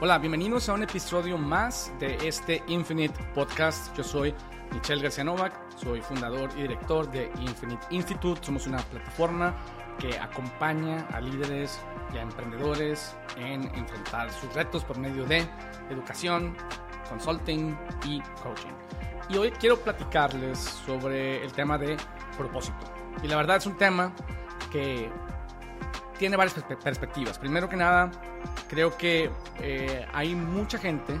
Hola, bienvenidos a un episodio más de este Infinite Podcast. Yo soy Michelle García Novak, soy fundador y director de Infinite Institute. Somos una plataforma que acompaña a líderes y a emprendedores en enfrentar sus retos por medio de educación, consulting y coaching. Y hoy quiero platicarles sobre el tema de propósito. Y la verdad es un tema que tiene varias perspectivas. Primero que nada, creo que eh, hay mucha gente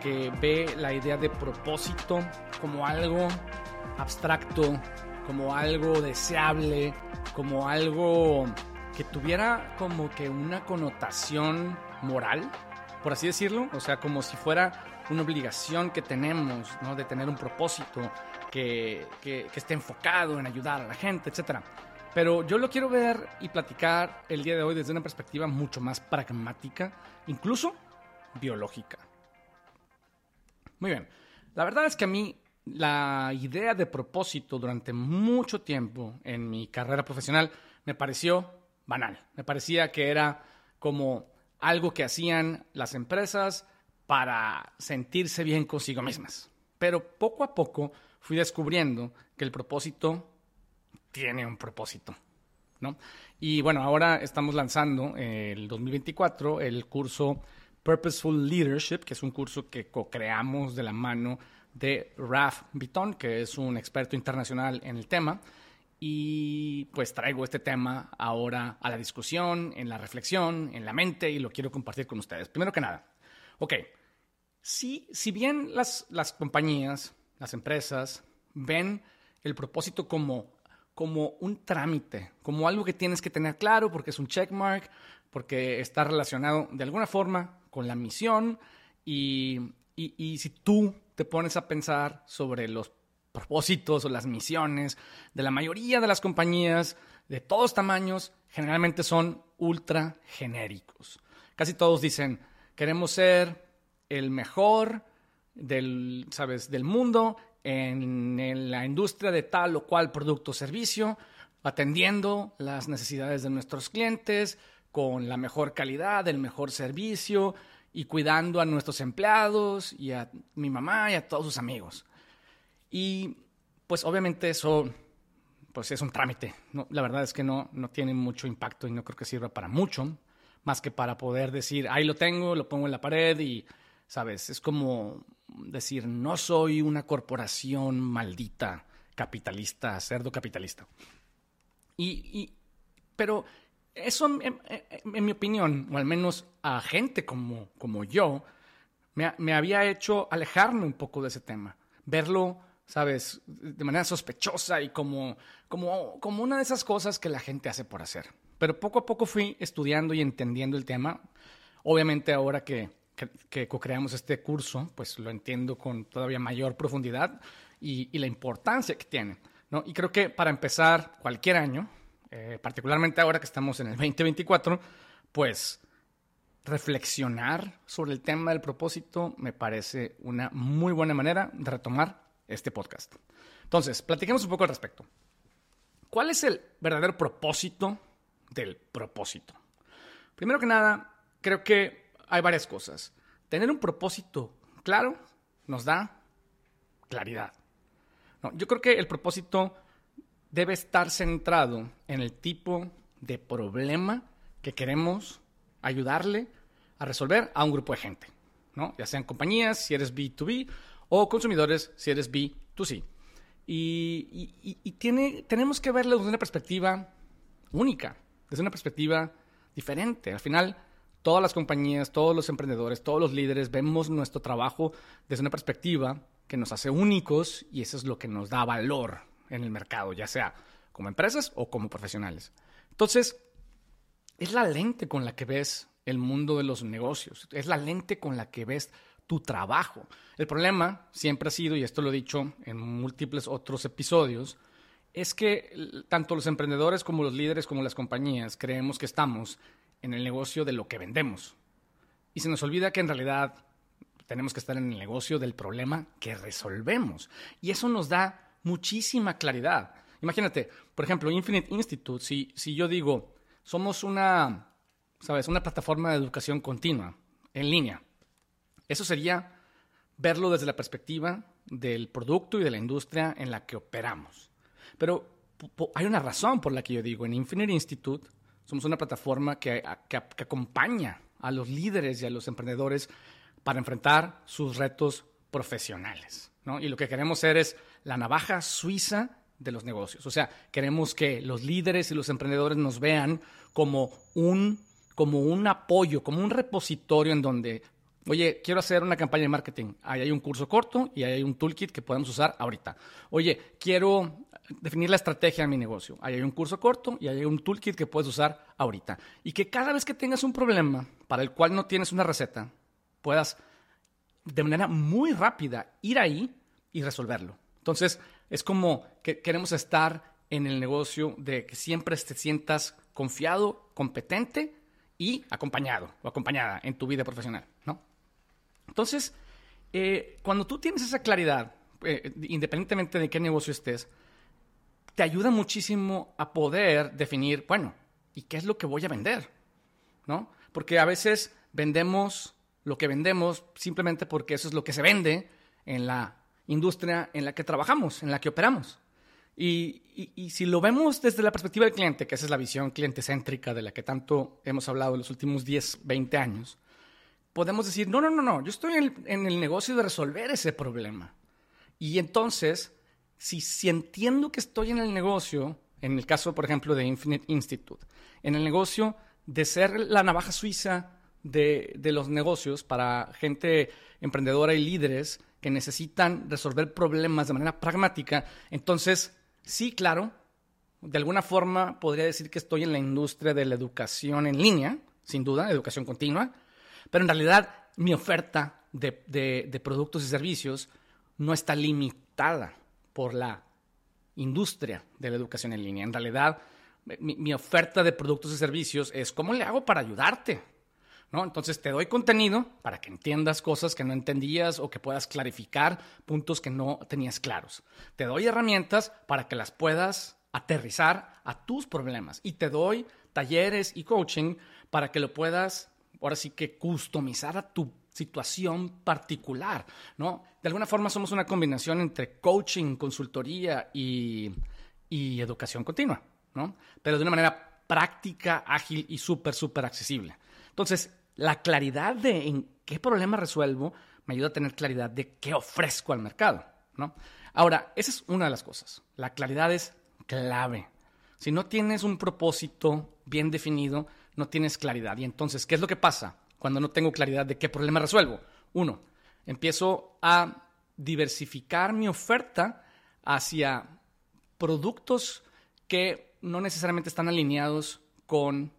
que ve la idea de propósito como algo abstracto, como algo deseable, como algo que tuviera como que una connotación moral, por así decirlo, o sea, como si fuera una obligación que tenemos, ¿no? De tener un propósito que, que, que esté enfocado en ayudar a la gente, etcétera. Pero yo lo quiero ver y platicar el día de hoy desde una perspectiva mucho más pragmática, incluso biológica. Muy bien, la verdad es que a mí la idea de propósito durante mucho tiempo en mi carrera profesional me pareció banal. Me parecía que era como algo que hacían las empresas para sentirse bien consigo mismas. Pero poco a poco fui descubriendo que el propósito tiene un propósito. ¿no? Y bueno, ahora estamos lanzando el 2024 el curso Purposeful Leadership, que es un curso que co-creamos de la mano de Raf Bitton, que es un experto internacional en el tema. Y pues traigo este tema ahora a la discusión, en la reflexión, en la mente y lo quiero compartir con ustedes. Primero que nada, ok, si, si bien las, las compañías, las empresas ven el propósito como como un trámite, como algo que tienes que tener claro porque es un checkmark, porque está relacionado de alguna forma con la misión y, y, si tú te pones a pensar sobre los propósitos o las misiones de la mayoría de las compañías de todos tamaños, generalmente son ultra genéricos. Casi todos dicen, queremos ser el mejor del, ¿sabes? del mundo en, la industria de tal o cual producto o servicio, atendiendo las necesidades de nuestros clientes con la mejor calidad, el mejor servicio y cuidando a nuestros empleados y a mi mamá y a todos sus amigos. Y pues obviamente eso pues es un trámite. No, la verdad es que no, no tiene mucho impacto y no creo que sirva para mucho, más que para poder decir, ahí lo tengo, lo pongo en la pared y ¿sabes? Es como decir, no soy una corporación maldita, capitalista, cerdo capitalista. Y, pero eso, en, mi opinión, o al menos a gente como, como yo, me, me, había hecho alejarme un poco de ese tema, verlo, ¿sabes?, de manera sospechosa y como, como, como una de esas cosas que la gente hace por hacer. Pero poco a poco fui estudiando y entendiendo el tema. Obviamente ahora que que, co-creamos este curso, pues lo entiendo con todavía mayor profundidad y, la importancia que tiene. ¿no? Y creo que para empezar cualquier año, eh, particularmente ahora que estamos en el 2024, pues reflexionar sobre el tema del propósito me parece una muy buena manera de retomar este podcast. Entonces, platiquemos un poco al respecto. ¿Cuál es el verdadero propósito del propósito? Primero que nada, creo que hay varias cosas. Tener un propósito claro nos da claridad. yo creo que el propósito debe estar centrado en el tipo de problema que queremos ayudarle a resolver a un grupo de gente, ¿no? ya sean compañías, si eres B2B, o consumidores, si eres B2C. Y, y tiene, tenemos que verlo desde una perspectiva única, desde una perspectiva diferente. Al final, todas las compañías, todos los emprendedores, todos los líderes vemos nuestro trabajo desde una perspectiva que nos hace únicos y eso es lo que nos da valor en el mercado, ya sea como empresas o como profesionales. Entonces, es la lente con la que ves el mundo de los negocios, es la lente con la que ves tu trabajo. El problema siempre ha sido, y esto lo he dicho en múltiples otros episodios, es que tanto los emprendedores como los líderes como las compañías creemos que estamos en el negocio de lo que vendemos. Y se nos olvida que en realidad tenemos que estar en el negocio del problema que resolvemos. Y eso nos da muchísima claridad. Imagínate, por ejemplo, Infinite Institute, si, si yo digo, somos una, ¿sabes? Una plataforma de educación continua. en línea. Eso sería verlo desde la perspectiva del producto y de la industria en la que operamos. Pero hay una razón por la que yo digo, en Infinite Institute somos una plataforma que, acompaña a los líderes y a los emprendedores para enfrentar sus retos profesionales. Y lo que queremos ser es la navaja suiza de los negocios. O sea, queremos que los líderes y los emprendedores nos vean como un, como un apoyo, como un repositorio en donde, oye, quiero hacer una campaña de marketing. Ahí hay un curso corto y ahí hay un toolkit que podemos usar ahorita. Oye, quiero definir la estrategia de mi negocio. Ahí hay un curso corto y ahí hay un toolkit que puedes usar ahorita. Y que cada vez que tengas un problema para el cual no tienes una receta, puedas de manera muy rápida ir ahí y resolverlo. Entonces, es como que queremos estar en el negocio de que siempre te sientas confiado, competente y acompañado o acompañada en tu vida profesional. Entonces, eh, cuando tú tienes esa claridad, eh, independientemente de qué negocio estés, te ayuda muchísimo a poder definir, bueno, ¿y qué es lo que voy a vender? ¿No? Porque a veces vendemos lo que vendemos simplemente porque eso es lo que se vende en la industria en la que trabajamos, en la que operamos. Y, si lo vemos desde la perspectiva del cliente, que esa es la visión cliente céntrica de la que tanto hemos hablado en los últimos 10, 20 años, podemos decir, no, no, no, no, yo estoy en el, negocio de resolver ese problema. Y entonces, si, si entiendo que estoy en el negocio, en el caso, por ejemplo, de Infinite Institute, en el negocio de ser la navaja suiza de, de los negocios para gente emprendedora y líderes que necesitan resolver problemas de manera pragmática, entonces sí, claro, de alguna forma podría decir que estoy en la industria de la educación en línea, sin duda, educación continua, pero en realidad mi oferta de, productos y servicios no está limitada por la industria de la educación en línea. En realidad, mi, mi oferta de productos y servicios es cómo le hago para ayudarte entonces te doy contenido para que entiendas cosas que no entendías o que puedas clarificar puntos que no tenías claros. Te doy herramientas para que las puedas aterrizar a tus problemas y te doy talleres y coaching para que lo puedas, ahora sí que customizar a tu situación particular, ¿no? De alguna forma somos una combinación entre coaching, consultoría y, educación continua, ¿no? Pero de una manera práctica, ágil y súper, súper accesible. Entonces, la claridad de en qué problema resuelvo me ayuda a tener claridad de qué ofrezco al mercado, ¿no? Ahora, esa es una de las cosas. La claridad es clave. Si no tienes un propósito bien definido, no tienes claridad. Y entonces, ¿qué es lo que pasa cuando no tengo claridad de qué problema resuelvo? Uno, empiezo a diversificar mi oferta hacia productos que no necesariamente están alineados con,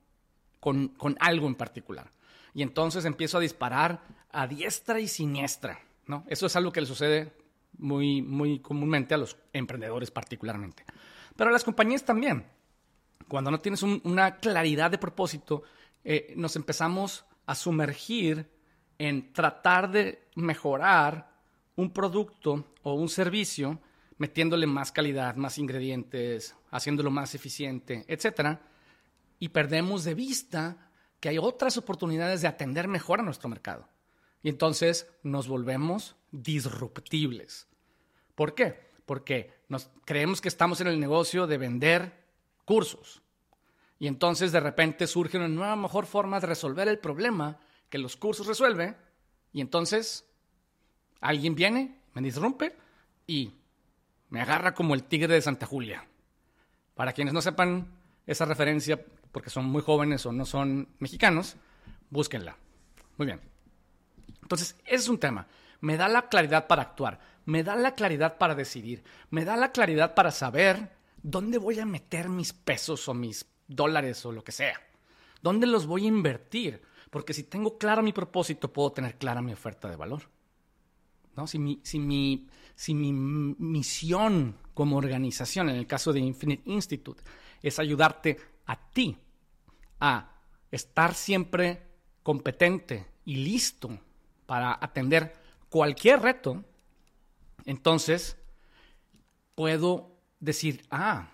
con, con algo en particular y entonces empiezo a disparar a diestra y siniestra. ¿no? Eso es algo que le sucede muy, muy comúnmente a los emprendedores particularmente. Pero a las compañías también. Cuando no tienes una claridad de propósito, eh, nos empezamos a sumergir en tratar de mejorar un producto o un servicio metiéndole más calidad, más ingredientes, haciéndolo más eficiente, etc. Y perdemos de vista que hay otras oportunidades de atender mejor a nuestro mercado. Y entonces nos volvemos disruptibles. ¿Por qué? Porque nos creemos que estamos en el negocio de vender cursos. Y entonces de repente surge una nueva mejor forma de resolver el problema que los cursos resuelven. Y entonces alguien viene, me disrumpe y me agarra como el tigre de Santa Julia. Para quienes no sepan esa referencia, porque son muy jóvenes o no son mexicanos, búsquenla. Muy bien. Entonces, ese es un tema. Me da la claridad para actuar, me da la claridad para decidir, me da la claridad para saber dónde voy a meter mis pesos o mis dólares o lo que sea. ¿Dónde los voy a invertir? Porque si tengo claro mi propósito, puedo tener clara mi oferta de valor. ¿No? Si, mi, si, mi, si mi misión como organización, en el caso de Infinite Institute, es ayudarte a ti a estar siempre competente y listo para atender cualquier reto, entonces puedo decir, ah,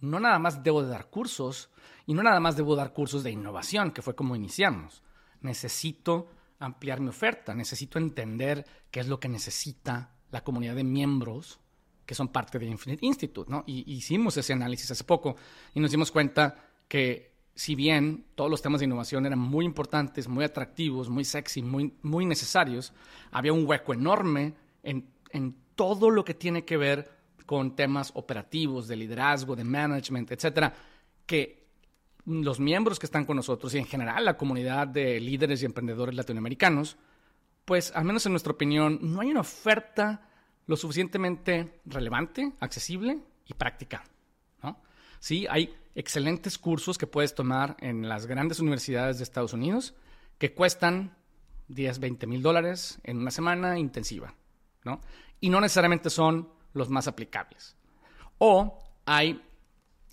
no nada más debo de dar cursos y no nada más debo dar cursos de innovación, que fue como iniciamos. Necesito ampliar mi oferta, necesito entender qué es lo que necesita la comunidad de miembros que son parte de Infinite Institute, ¿no? Y hicimos ese análisis hace poco y nos dimos cuenta que si bien todos los temas de innovación eran muy importantes, muy atractivos, muy sexy, muy, muy necesarios, había un hueco enorme en, en todo lo que tiene que ver con temas operativos, de liderazgo, de management, etcétera, que los miembros que están con nosotros y en general la comunidad de líderes y emprendedores latinoamericanos, pues al menos en nuestra opinión, no hay una oferta lo suficientemente relevante, accesible y práctica. ¿no? Sí, hay excelentes cursos que puedes tomar en las grandes universidades de Estados Unidos que cuestan 10, 20 mil dólares en una semana intensiva. ¿no? Y no necesariamente son los más aplicables. O hay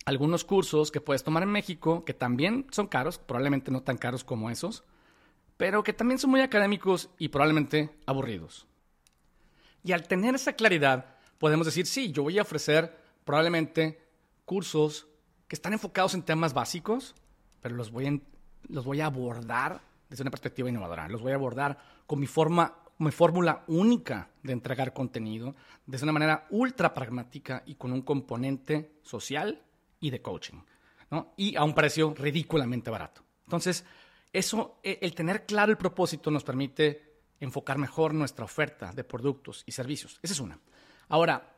algunos cursos que puedes tomar en México que también son caros, probablemente no tan caros como esos, pero que también son muy académicos y probablemente aburridos. Y al tener esa claridad, podemos decir, sí, yo voy a ofrecer probablemente cursos que están enfocados en temas básicos, pero los voy, los voy a abordar desde una perspectiva innovadora. Los voy a abordar con mi forma mi fórmula única de entregar contenido de una manera ultra pragmática y con un componente social y de coaching. Y a un precio ridículamente barato. Entonces, eso, e, el tener claro el propósito nos permite enfocar mejor nuestra oferta de productos y servicios. Esa es una. Ahora,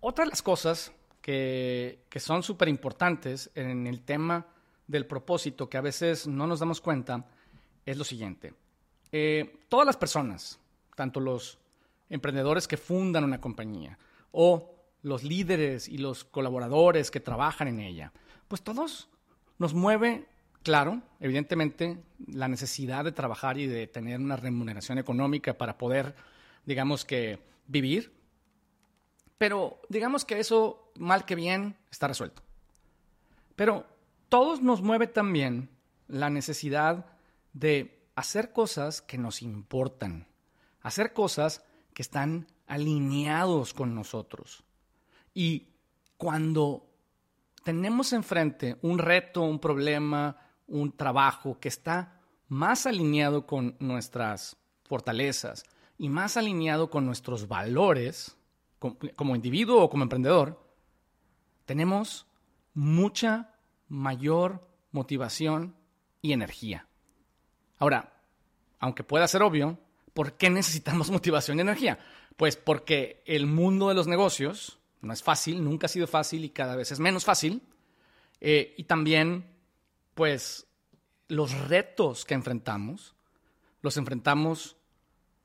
otra de las cosas que, que son súper importantes en el tema del propósito que a veces no nos damos cuenta es lo siguiente. Eh, todas las personas, tanto los emprendedores que fundan una compañía o los líderes y los colaboradores que trabajan en ella, pues todos nos mueve, claro, evidentemente, la necesidad de trabajar y de tener una remuneración económica para poder, digamos que, vivir. Pero digamos que eso, mal que bien, está resuelto. Pero todos nos mueve también la necesidad de hacer cosas que nos importan hacer cosas que están alineados con nosotros. Y cuando tenemos enfrente un reto, un problema, un trabajo que está más alineado con nuestras fortalezas y más alineado con nuestros valores como, individuo o como emprendedor, tenemos mucha mayor motivación y energía. Ahora, aunque pueda ser obvio, ¿Por qué necesitamos motivación y energía? Pues porque el mundo de los negocios no es fácil, nunca ha sido fácil y cada vez es menos fácil. Eh, y también, pues, los retos que enfrentamos, los enfrentamos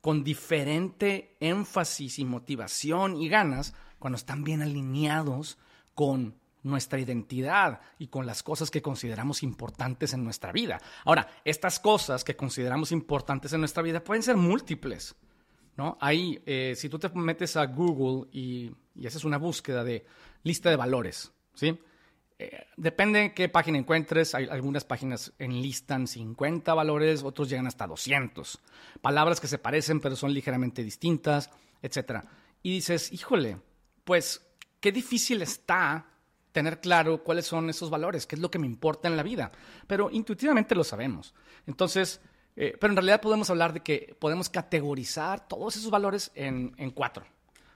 con diferente énfasis y motivación y ganas cuando están bien alineados con nuestra identidad y con las cosas que consideramos importantes en nuestra vida. Ahora, estas cosas que consideramos importantes en nuestra vida pueden ser múltiples. ¿no? Ahí, eh, si tú te metes a Google y, y, haces una búsqueda de lista de valores, ¿sí? Eh, depende de qué página encuentres. Hay algunas páginas enlistan 50 valores, otros llegan hasta 200. Palabras que se parecen pero son ligeramente distintas, etc. Y dices, híjole, pues qué difícil está tener claro cuáles son esos valores, qué es lo que me importa en la vida. Pero intuitivamente lo sabemos. Entonces, eh, pero en realidad podemos hablar de que podemos categorizar todos esos valores en, en cuatro.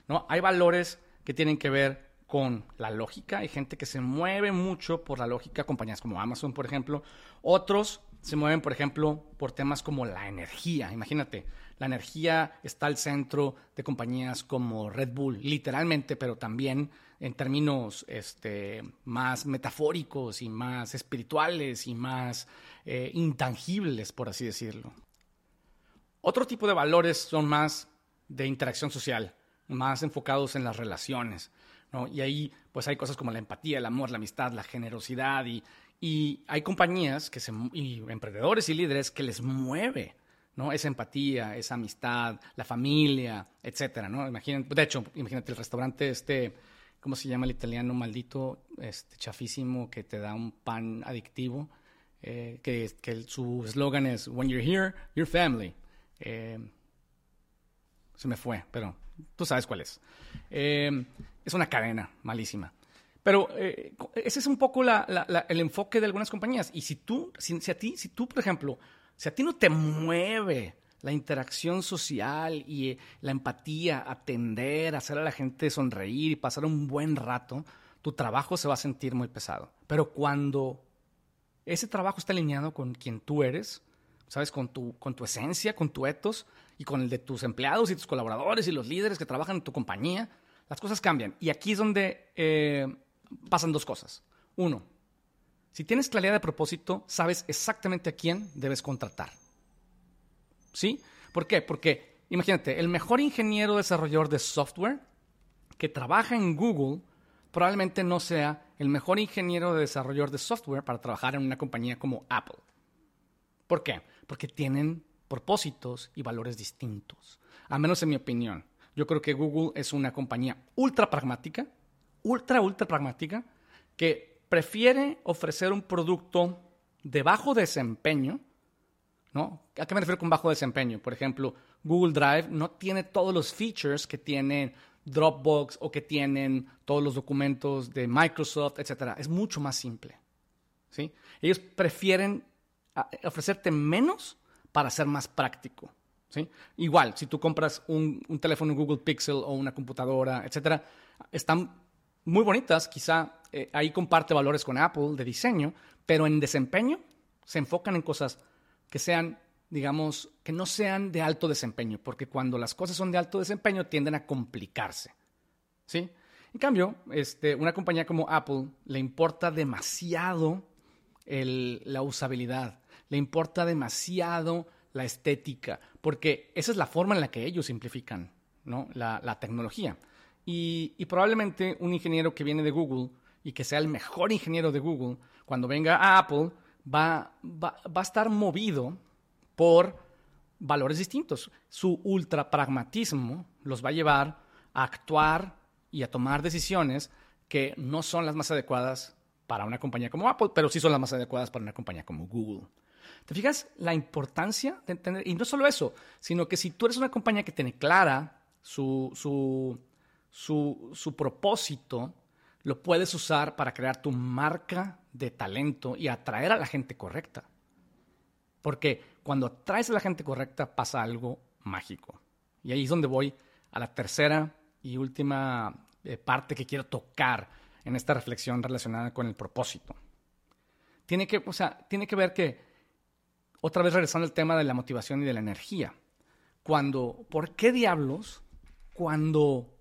¿no? Hay valores que tienen que ver con la lógica. Hay gente que se mueve mucho por la lógica, compañías como Amazon, por ejemplo. Otros se mueven, por ejemplo, por temas como la energía. Imagínate, la energía está al centro de compañías como Red Bull, literalmente, pero también en términos este, más metafóricos y más espirituales y más eh, intangibles, por así decirlo. Otro tipo de valores son más de interacción social, más enfocados en las relaciones. Y ahí pues hay cosas como la empatía, el amor, la amistad, la generosidad y, y hay compañías que se, y emprendedores y líderes que les mueve ¿no? Esa empatía, esa amistad, la familia, etcétera, ¿no? Imagínate, de hecho, imagínate el restaurante este, ¿cómo se llama el italiano maldito, este chafísimo que te da un pan adictivo? Eh, que, que, su eslogan es When you're here, your family. Eh, se me fue, pero tú sabes cuál es. Eh, es una cadena malísima. Pero ese es un poco el enfoque de algunas compañías. Y si tú, si, a ti, si tú, por ejemplo, si a ti no te mueve la interacción social y eh, la empatía, atender, hacer a la gente sonreír y pasar un buen rato, tu trabajo se va a sentir muy pesado. Pero cuando ese trabajo está alineado con quien tú eres, ¿sabes? Con tu, con tu esencia, con tu ethos y con el de tus empleados y tus colaboradores y los líderes que trabajan en tu compañía, las cosas cambian. Y aquí es donde eh, pasan dos cosas. Uno, si tienes claridad de propósito, sabes exactamente a quién debes contratar. ¿Sí? ¿Por qué? Porque, imagínate, el mejor ingeniero desarrollador de software que trabaja en Google probablemente no sea el mejor ingeniero de desarrollador de software para trabajar en una compañía como Apple. ¿Por qué? Porque tienen propósitos y valores distintos. A menos en mi opinión. Yo creo que Google es una compañía ultra pragmática, ultra, ultra pragmática, que prefiere ofrecer un producto de bajo desempeño, ¿no? ¿A qué me refiero con bajo desempeño? Por ejemplo, Google Drive no tiene todos los features que tiene Dropbox o que tienen todos los documentos de Microsoft, etc. Es mucho más simple. ¿sí? Ellos prefieren ofrecerte menos para ser más práctico. ¿sí? Igual, si tú compras un, teléfono Google Pixel o una computadora, etcétera, están muy bonitas, quizá eh, ahí comparte valores con Apple de diseño, pero en desempeño se enfocan en cosas que sean, digamos, que no sean de alto desempeño, porque cuando las cosas son de alto desempeño tienden a complicarse. ¿Sí? En cambio, este, una compañía como Apple le importa demasiado la usabilidad, le importa demasiado la estética, porque esa es la forma en la que ellos simplifican ¿no? la, tecnología. Y, probablemente un ingeniero que viene de Google y que sea el mejor ingeniero de Google, cuando venga a Apple, va, va, va a estar movido por valores distintos. Su ultra pragmatismo los va a llevar a actuar y a tomar decisiones que no son las más adecuadas para una compañía como Apple, pero sí son las más adecuadas para una compañía como Google. ¿Te fijas la importancia de entender? Y no solo eso, sino que si tú eres una compañía que tiene clara su, su, su, su propósito, lo puedes usar para crear tu marca de talento y atraer a la gente correcta. Porque cuando atraes a la gente correcta pasa algo mágico. Y ahí es donde voy a la tercera y última eh, parte que quiero tocar en esta reflexión relacionada con el propósito. Tiene que, o sea, tiene que ver que, otra vez regresando al tema de la motivación y de la energía, cuando, ¿por qué diablos cuando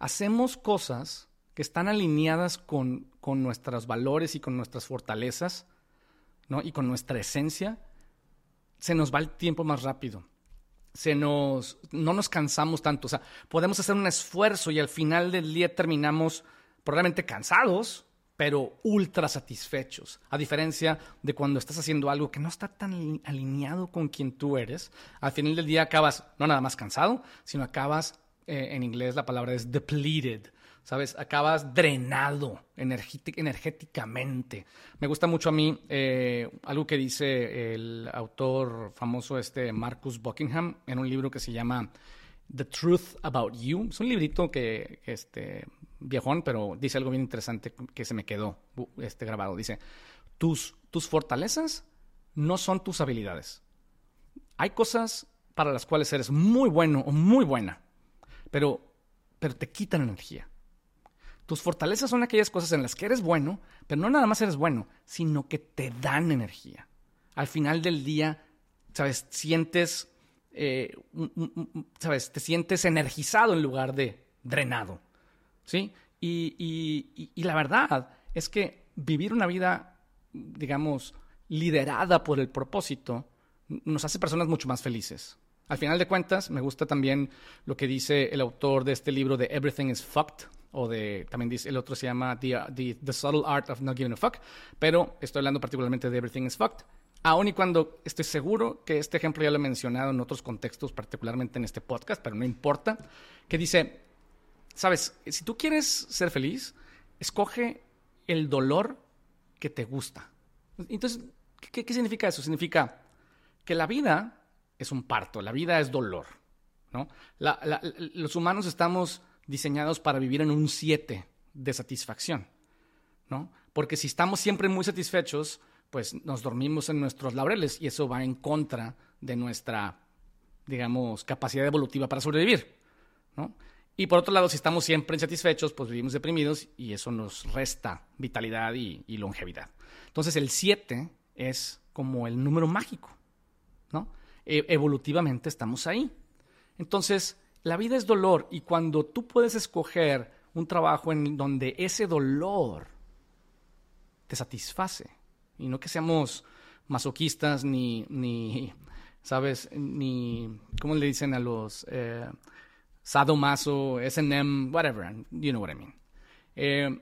hacemos cosas que están alineadas con, con nuestros valores y con nuestras fortalezas, ¿no? Y con nuestra esencia, se nos va el tiempo más rápido. Se nos, no nos cansamos tanto. O sea, podemos hacer un esfuerzo y al final del día terminamos probablemente cansados, pero ultra satisfechos. A diferencia de cuando estás haciendo algo que no está tan alineado con quien tú eres, al final del día acabas no nada más cansado, sino acabas, eh, en inglés la palabra es depleted, ¿sabes? Acabas drenado energéticamente. Me gusta mucho a mí eh, algo que dice el autor famoso este Marcus Buckingham en un libro que se llama The Truth About You. Es un librito que, este, viejón, pero dice algo bien interesante que se me quedó este, grabado. Dice, tus, tus fortalezas no son tus habilidades. Hay cosas para las cuales eres muy bueno o muy buena, pero, pero te quitan energía. Tus fortalezas son aquellas cosas en las que eres bueno, pero no nada más eres bueno, sino que te dan energía. Al final del día, ¿sabes? Sientes eh, ¿sabes? Te sientes energizado en lugar de drenado, ¿sí? Y, la verdad es que vivir una vida, digamos, liderada por el propósito, nos hace personas mucho más felices. Al final de cuentas, me gusta también lo que dice el autor de este libro de Everything is Fucked, o de, también dice, el otro se llama The, the Subtle Art of Not Giving a Fuck, pero estoy hablando particularmente de Everything is Fucked. Aún y cuando estoy seguro que este ejemplo ya lo he mencionado en otros contextos, particularmente en este podcast, pero no importa, que dice, sabes, si tú quieres ser feliz, escoge el dolor que te gusta. Entonces, ¿qué, significa eso? Significa que la vida es un parto, la vida es dolor. ¿no? los humanos estamos diseñados para vivir en un 7 de satisfacción. ¿no? Porque si estamos siempre muy satisfechos, pues nos dormimos en nuestros laureles y eso va en contra de nuestra digamos, capacidad evolutiva para sobrevivir, ¿no? Y por otro lado, si estamos siempre insatisfechos, pues vivimos deprimidos y eso nos resta vitalidad y, longevidad. Entonces el 7 es como el número mágico, ¿no? E, evolutivamente estamos ahí. Entonces, la vida es dolor y cuando tú puedes escoger un trabajo en donde ese dolor te satisface, y no que seamos masoquistas ni, ni ¿sabes? Ni, ¿cómo le dicen a los eh, sadomaso, S&M, whatever, you know what I mean. Eh,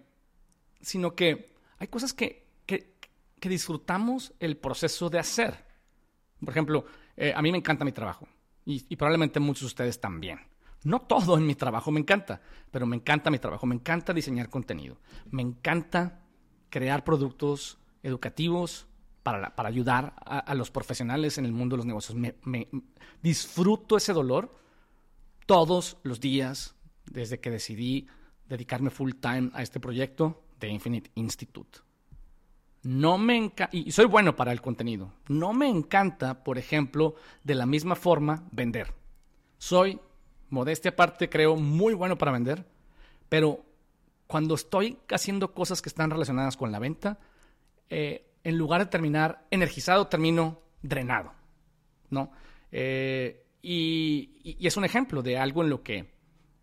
sino que hay cosas que, que, disfrutamos el proceso de hacer. Por ejemplo, eh, a mí me encanta mi trabajo y, y probablemente muchos de ustedes también. No todo en mi trabajo me encanta, pero me encanta mi trabajo, me encanta diseñar contenido, me encanta crear productos educativos para, para ayudar a, los profesionales en el mundo de los negocios. Me, disfruto ese dolor todos los días desde que decidí dedicarme full time a este proyecto de Infinite Institute. No me y soy bueno para el contenido. No me encanta, por ejemplo, de la misma forma vender. Soy, modestia aparte, creo muy bueno para vender, pero cuando estoy haciendo cosas que están relacionadas con la venta, eh, en lugar de terminar energizado, termino drenado, ¿no? Eh, y, es un ejemplo de algo en lo que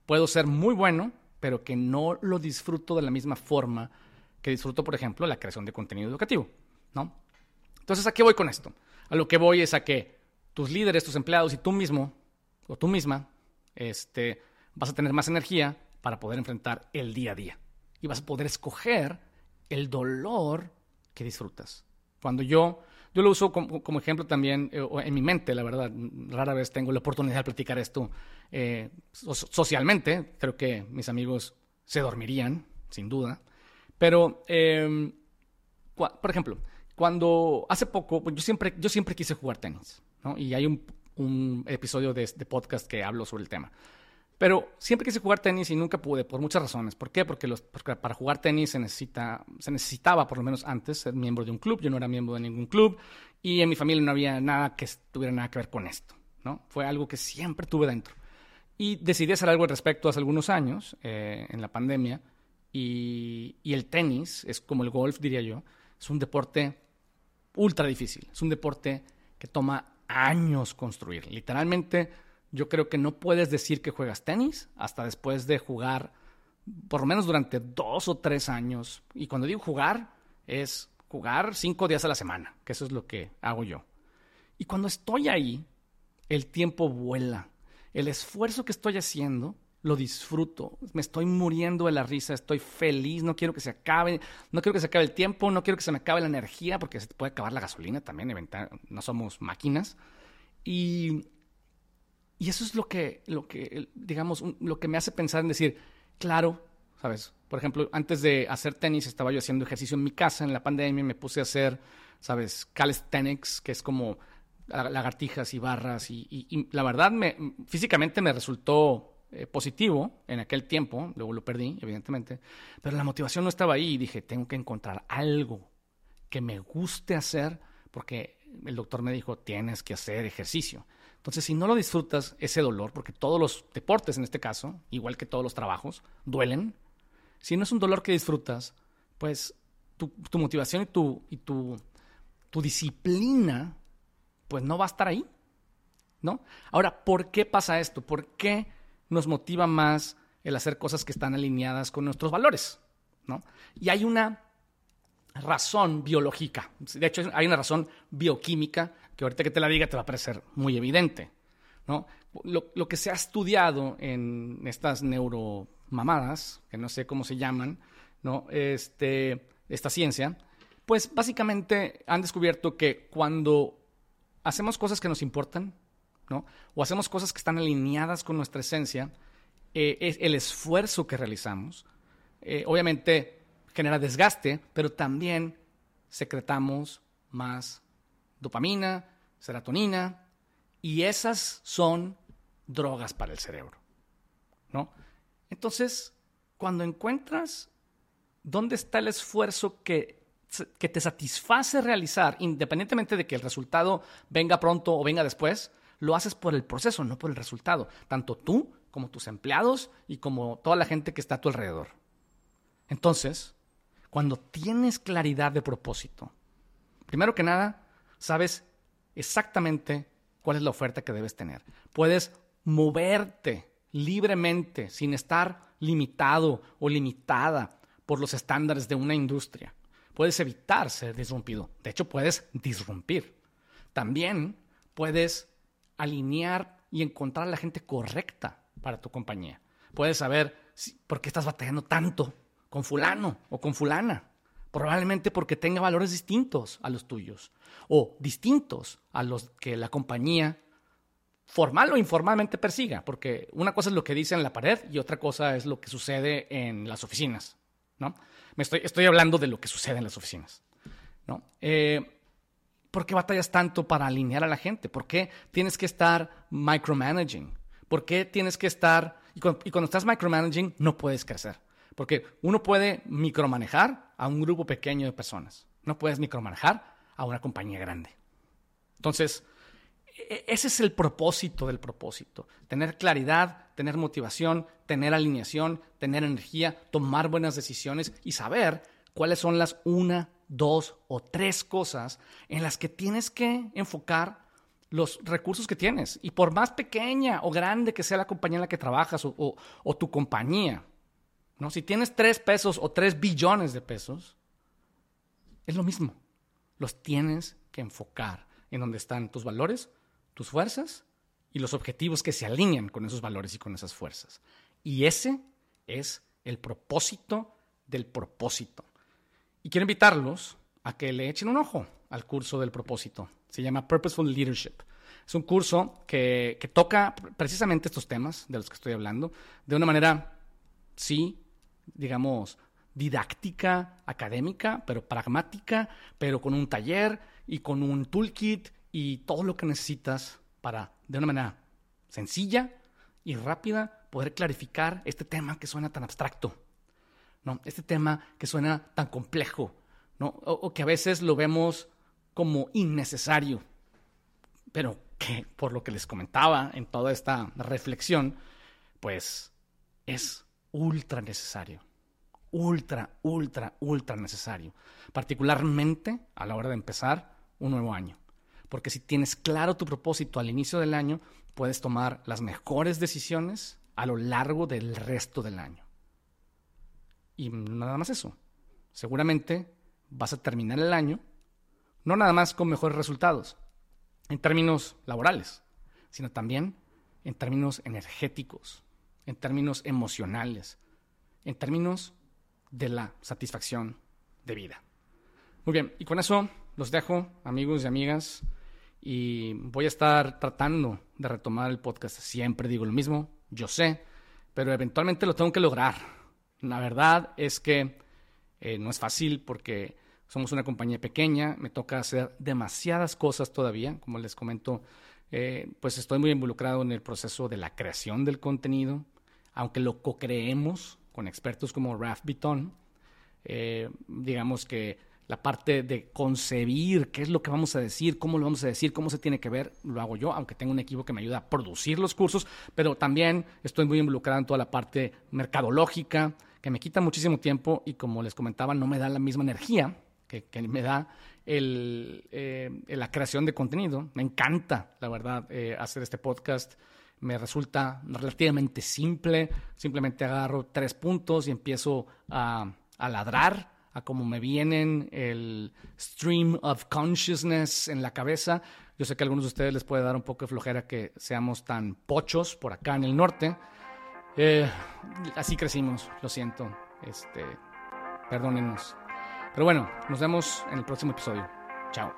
puedo ser muy bueno, pero que no lo disfruto de la misma forma que disfruto, por ejemplo, la creación de contenido educativo, ¿no? Entonces, ¿a qué voy con esto? A lo que voy es a que tus líderes, tus empleados y tú mismo, o tú misma, este, vas a tener más energía para poder enfrentar el día a día. Y vas a poder escoger el dolor que disfrutas. Cuando yo, yo lo uso como, ejemplo también eh, en mi mente, la verdad, rara vez tengo la oportunidad de platicar esto eh, socialmente, creo que mis amigos se dormirían, sin duda, pero, em, por ejemplo, cuando hace poco, pues, yo siempre, yo siempre quise jugar tenis, ¿no? Y hay un, un episodio de, de podcast que hablo sobre el tema. Pero siempre quise jugar tenis y nunca pude, por muchas razones. ¿Por qué? Porque, para jugar tenis se, necesita, se necesitaba, por lo menos antes, ser miembro de un club. Yo no era miembro de ningún club y en mi familia no había nada que tuviera nada que ver con esto. ¿no? Fue algo que siempre tuve dentro. Y decidí hacer algo al respecto hace algunos años, eh, en la pandemia. Y el tenis, es como el golf, diría yo, es un deporte ultra difícil. Es un deporte que toma años construir. Literalmente yo creo que no puedes decir que juegas tenis hasta después de jugar por lo menos durante dos o tres años. Y cuando digo jugar, es jugar cinco días a la semana, que eso es lo que hago yo. Y cuando estoy ahí, el tiempo vuela. El esfuerzo que estoy haciendo lo disfruto. Me estoy muriendo de la risa, estoy feliz, no quiero que se acabe, no quiero que se acabe el tiempo, no quiero que se me acabe la energía, porque se puede acabar la gasolina también, no somos máquinas. Y y eso es lo que, lo que digamos, lo que me hace pensar en decir, claro, ¿sabes? Por ejemplo, antes de hacer tenis estaba yo haciendo ejercicio en mi casa en la pandemia, me puse a hacer, ¿sabes? Calisthenics, que es como lagartijas y barras. Y, la verdad, me, físicamente me resultó eh, positivo en aquel tiempo, luego lo perdí, evidentemente, pero la motivación no estaba ahí y dije, tengo que encontrar algo que me guste hacer, porque el doctor me dijo, tienes que hacer ejercicio. Entonces, si no lo disfrutas, ese dolor, porque todos los deportes en este caso, igual que todos los trabajos, duelen, si no es un dolor que disfrutas, pues tu, motivación y, tu, y tu, tu disciplina, pues no va a estar ahí, ¿no? Ahora, ¿por qué pasa esto? ¿Por qué nos motiva más el hacer cosas que están alineadas con nuestros valores, ¿no? Y hay una razón biológica. De hecho, hay una razón bioquímica que ahorita que te la diga te va a parecer muy evidente. ¿no? Lo, que se ha estudiado en estas neuromamadas, que no sé cómo se llaman, ¿no? este, esta ciencia, pues básicamente han descubierto que cuando hacemos cosas que nos importan, o hacemos cosas que están alineadas con nuestra esencia, eh, el esfuerzo que realizamos, eh, obviamente genera desgaste, pero también secretamos más dopamina, serotonina, y esas son drogas para el cerebro, ¿no? Entonces, cuando encuentras dónde está el esfuerzo que, que te satisface realizar, independientemente de que el resultado venga pronto o venga después, lo haces por el proceso, no por el resultado. Tanto tú como tus empleados y como toda la gente que está a tu alrededor. Entonces, cuando tienes claridad de propósito, primero que nada, sabes exactamente cuál es la oferta que debes tener. Puedes moverte libremente sin estar limitado o limitada por los estándares de una industria. Puedes evitar ser disrumpido. De hecho, puedes disrumpir. También puedes alinear y encontrar a la gente correcta para tu compañía. Puedes saber por qué estás batallando tanto con fulano o con fulana. Probablemente porque tenga valores distintos a los tuyos o distintos a los que la compañía formal o informalmente persiga, porque una cosa es lo que dice en la pared y otra cosa es lo que sucede en las oficinas, ¿no? Me estoy, estoy hablando de lo que sucede en las oficinas, ¿no? Eh, ¿Por qué batallas tanto para alinear a la gente? ¿Por qué tienes que estar micromanaging? ¿Por qué tienes que estar... Y cuando, estás micromanaging no puedes crecer. Porque uno puede micromanejar a un grupo pequeño de personas. No puedes micromanejar a una compañía grande. Entonces, e, ese es el propósito del propósito. Tener claridad, tener motivación, tener alineación, tener energía, tomar buenas decisiones y saber cuáles son las una, dos o tres cosas en las que tienes que enfocar los recursos que tienes. Y por más pequeña o grande que sea la compañía en la que trabajas o, tu compañía, ¿no? si tienes tres pesos o tres billones de pesos, es lo mismo. Los tienes que enfocar en donde están tus valores, tus fuerzas y los objetivos que se alinean con esos valores y con esas fuerzas. Y ese es el propósito del propósito. Y quiero invitarlos a que le echen un ojo al curso del propósito. Se llama Purposeful Leadership. Es un curso que, toca precisamente estos temas de los que estoy hablando de una manera, sí, digamos, didáctica, académica, pero pragmática, pero con un taller y con un toolkit y todo lo que necesitas para, de una manera sencilla y rápida, poder clarificar este tema que suena tan abstracto Este tema que suena tan complejo, ¿no? O, que a veces lo vemos como innecesario, pero que por lo que les comentaba en toda esta reflexión, pues es ultra necesario. Ultra, ultra, ultra necesario. Particularmente a la hora de empezar un nuevo año. Porque si tienes claro tu propósito al inicio del año, puedes tomar las mejores decisiones a lo largo del resto del año. Y nada más eso. Seguramente vas a terminar el año no nada más con mejores resultados en términos laborales, sino también en términos energéticos, en términos emocionales, en términos de la satisfacción de vida. Muy bien, y con eso los dejo, amigos y amigas, y voy a estar tratando de retomar el podcast. Siempre digo lo mismo, yo sé, pero eventualmente lo tengo que lograr la verdad es que eh, no es fácil porque somos una compañía pequeña, me toca hacer demasiadas cosas todavía, como les comento, eh, pues estoy muy involucrado en el proceso de la creación del contenido, aunque lo co-creemos con expertos como Raf Bitton, eh, digamos que la parte de concebir qué es lo que vamos a decir, cómo lo vamos a decir, cómo se tiene que ver, lo hago yo, aunque tengo un equipo que me ayuda a producir los cursos, pero también estoy muy involucrado en toda la parte mercadológica, que me quita muchísimo tiempo y como les comentaba, no me da la misma energía que, me da eh, la creación de contenido. Me encanta, la verdad, eh, hacer este podcast. Me resulta relativamente simple. Simplemente agarro tres puntos y empiezo a, a ladrar a cómo me vienen el stream of consciousness en la cabeza. Yo sé que a algunos de ustedes les puede dar un poco de flojera que seamos tan pochos por acá en el norte. Eh, así crecimos, lo siento. Este, perdónenos. Pero bueno, nos vemos en el próximo episodio. Chao.